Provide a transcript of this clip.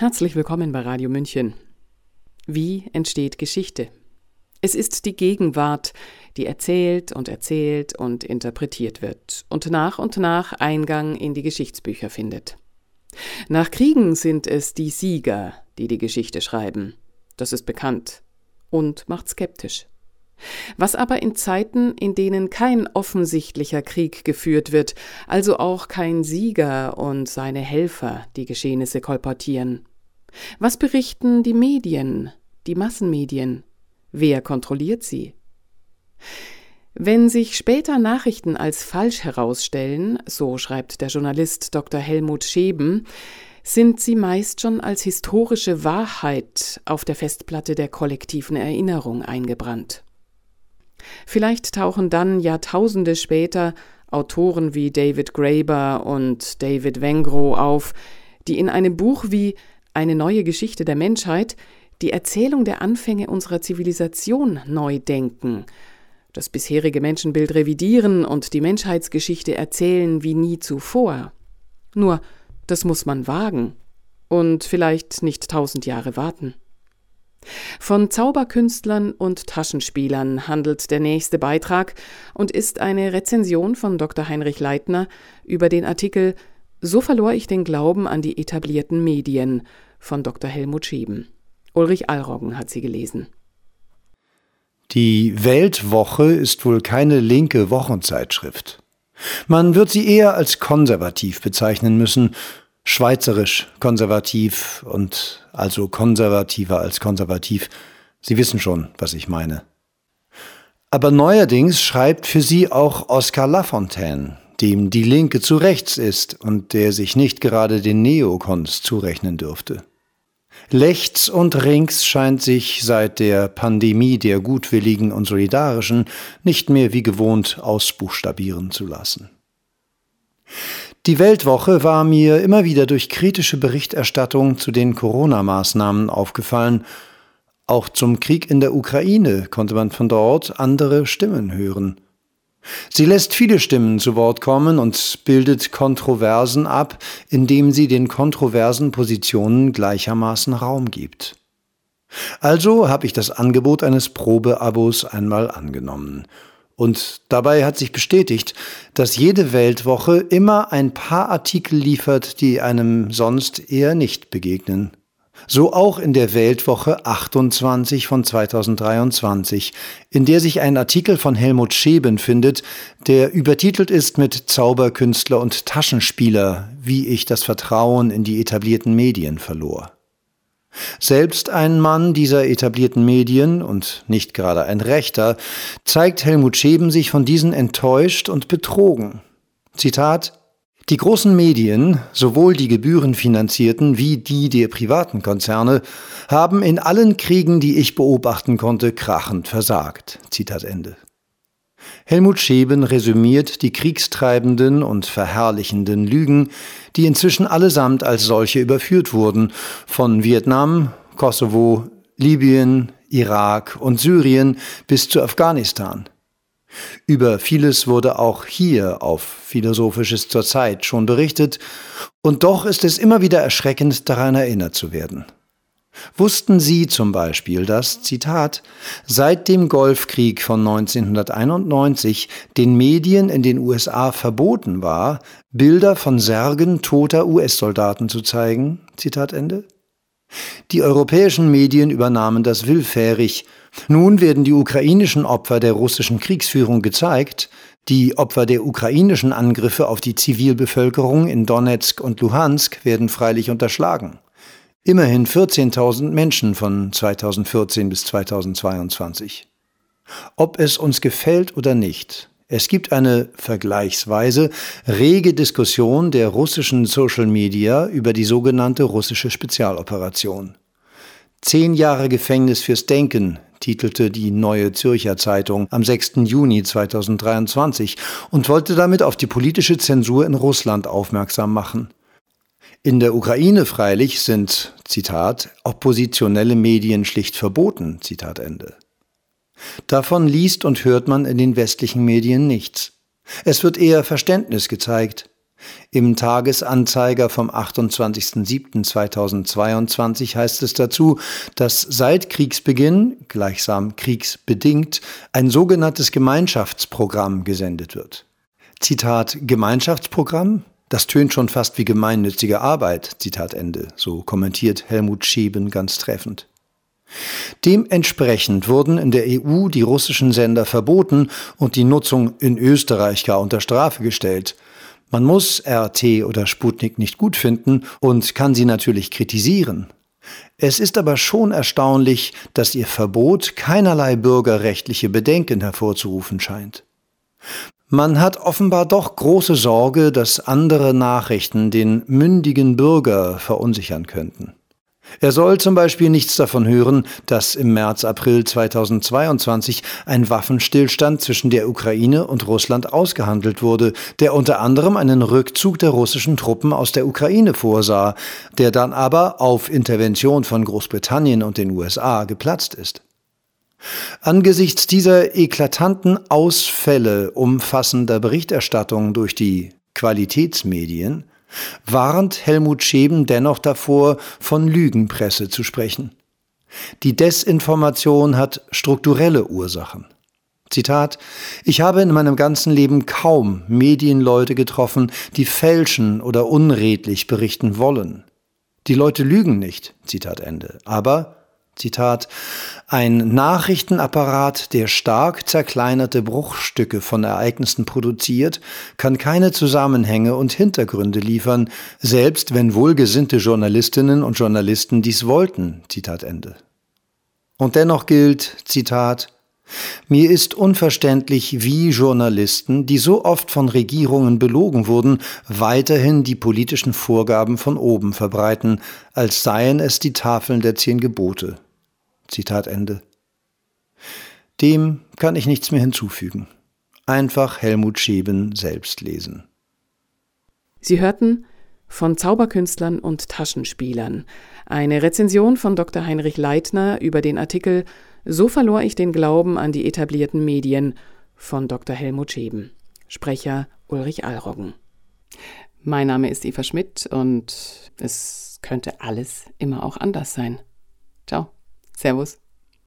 Herzlich willkommen bei Radio München. Wie entsteht Geschichte? Es ist die Gegenwart, die erzählt und erzählt und interpretiert wird und nach und nach Eingang in die Geschichtsbücher findet. Nach Kriegen sind es die Sieger, die die Geschichte schreiben. Das ist bekannt und macht skeptisch. Was aber in Zeiten, in denen kein offensichtlicher Krieg geführt wird, also auch kein Sieger und seine Helfer die Geschehnisse kolportieren? Was berichten die Medien, die Massenmedien? Wer kontrolliert sie? Wenn sich später Nachrichten als falsch herausstellen, so schreibt der Journalist Dr. Helmut Scheben, sind sie meist schon als historische Wahrheit auf der Festplatte der kollektiven Erinnerung eingebrannt. Vielleicht tauchen dann Jahrtausende später Autoren wie David Graeber und David Wengrow auf, die in einem Buch wie Eine neue Geschichte der Menschheit die Erzählung der Anfänge unserer Zivilisation neu denken, das bisherige Menschenbild revidieren und die Menschheitsgeschichte erzählen wie nie zuvor. Nur, das muss man wagen und vielleicht nicht tausend Jahre warten. Von Zauberkünstlern und Taschenspielern handelt der nächste Beitrag und ist eine Rezension von Dr. Heinrich Leitner über den Artikel So verlor ich den Glauben an die etablierten Medien von Dr. Helmut Schieben. Ulrich Allroggen hat sie gelesen. Die Weltwoche ist wohl keine linke Wochenzeitschrift. Man wird sie eher als konservativ bezeichnen müssen, schweizerisch konservativ und also konservativer als konservativ. Sie wissen schon, was ich meine. Aber neuerdings schreibt für sie auch Oskar Lafontaine, dem die Linke zu rechts ist und der sich nicht gerade den Neokons zurechnen dürfte. Lechts und rings scheint sich seit der Pandemie der Gutwilligen und Solidarischen nicht mehr wie gewohnt ausbuchstabieren zu lassen. Die Weltwoche war mir immer wieder durch kritische Berichterstattung zu den Corona-Maßnahmen aufgefallen. Auch zum Krieg in der Ukraine konnte man von dort andere Stimmen hören. Sie lässt viele Stimmen zu Wort kommen und bildet Kontroversen ab, indem sie den kontroversen Positionen gleichermaßen Raum gibt. Also habe ich das Angebot eines Probeabos einmal angenommen und dabei hat sich bestätigt, dass jede Weltwoche immer ein paar Artikel liefert, die einem sonst eher nicht begegnen. So auch in der Weltwoche 28 von 2023, in der sich ein Artikel von Helmut Scheben findet, der übertitelt ist mit Zauberkünstler und Taschenspieler, wie ich das Vertrauen in die etablierten Medien verlor. Selbst ein Mann dieser etablierten Medien und nicht gerade ein Rechter, zeigt Helmut Scheben sich von diesen enttäuscht und betrogen. Zitat Die großen Medien, sowohl die gebührenfinanzierten wie die der privaten Konzerne, haben in allen Kriegen, die ich beobachten konnte, krachend versagt. Zitat Ende. Helmut Scheben resümiert die kriegstreibenden und verherrlichenden Lügen, die inzwischen allesamt als solche überführt wurden, von Vietnam, Kosovo, Libyen, Irak und Syrien bis zu Afghanistan. Über vieles wurde auch hier auf Philosophisches zur Zeit schon berichtet, und doch ist es immer wieder erschreckend daran erinnert zu werden. Wussten Sie zum Beispiel, dass, Zitat, seit dem Golfkrieg von 1991 den Medien in den USA verboten war, Bilder von Särgen toter US-Soldaten zu zeigen? Zitat Ende. Die europäischen Medien übernahmen das willfährig. Nun werden die ukrainischen Opfer der russischen Kriegsführung gezeigt, die Opfer der ukrainischen Angriffe auf die Zivilbevölkerung in Donetsk und Luhansk werden freilich unterschlagen. Immerhin 14.000 Menschen von 2014 bis 2022. Ob es uns gefällt oder nicht, es gibt eine vergleichsweise rege Diskussion der russischen Social Media über die sogenannte russische Spezialoperation. Zehn Jahre Gefängnis fürs Denken, titelte die Neue Zürcher Zeitung am 6. Juni 2023 und wollte damit auf die politische Zensur in Russland aufmerksam machen. In der Ukraine freilich sind, Zitat, oppositionelle Medien schlicht verboten, Zitat Ende. Davon liest und hört man in den westlichen Medien nichts. Es wird eher Verständnis gezeigt. Im Tagesanzeiger vom 28.07.2022 heißt es dazu, dass seit Kriegsbeginn, gleichsam kriegsbedingt, ein sogenanntes Gemeinschaftsprogramm gesendet wird. Zitat Gemeinschaftsprogramm? Das tönt schon fast wie gemeinnützige Arbeit, Zitat Ende, so kommentiert Helmut Scheben ganz treffend. Dementsprechend wurden in der EU die russischen Sender verboten und die Nutzung in Österreich gar unter Strafe gestellt. Man muss RT oder Sputnik nicht gut finden und kann sie natürlich kritisieren. Es ist aber schon erstaunlich, dass ihr Verbot keinerlei bürgerrechtliche Bedenken hervorzurufen scheint. Man hat offenbar doch große Sorge, dass andere Nachrichten den mündigen Bürger verunsichern könnten. Er soll zum Beispiel nichts davon hören, dass im März, April 2022 ein Waffenstillstand zwischen der Ukraine und Russland ausgehandelt wurde, der unter anderem einen Rückzug der russischen Truppen aus der Ukraine vorsah, der dann aber auf Intervention von Großbritannien und den USA geplatzt ist. Angesichts dieser eklatanten Ausfälle umfassender Berichterstattung durch die Qualitätsmedien warnt Helmut Scheben dennoch davor, von Lügenpresse zu sprechen. Die Desinformation hat strukturelle Ursachen. Zitat Ich habe in meinem ganzen Leben kaum Medienleute getroffen, die fälschen oder unredlich berichten wollen. Die Leute lügen nicht. Zitat Ende. Aber Zitat, ein Nachrichtenapparat, der stark zerkleinerte Bruchstücke von Ereignissen produziert, kann keine Zusammenhänge und Hintergründe liefern, selbst wenn wohlgesinnte Journalistinnen und Journalisten dies wollten. Zitat Ende. Und dennoch gilt, Zitat, mir ist unverständlich, wie Journalisten, die so oft von Regierungen belogen wurden, weiterhin die politischen Vorgaben von oben verbreiten, als seien es die Tafeln der zehn Gebote. Zitat Ende. Dem kann ich nichts mehr hinzufügen. Einfach Helmut Scheben selbst lesen. Sie hörten von Zauberkünstlern und Taschenspielern eine Rezension von Dr. Heinrich Leitner über den Artikel So verlor ich den Glauben an die etablierten Medien von Dr. Helmut Scheben. Sprecher Ulrich Allroggen. Mein Name ist Eva Schmidt und es könnte alles immer auch anders sein. Ciao. Servus.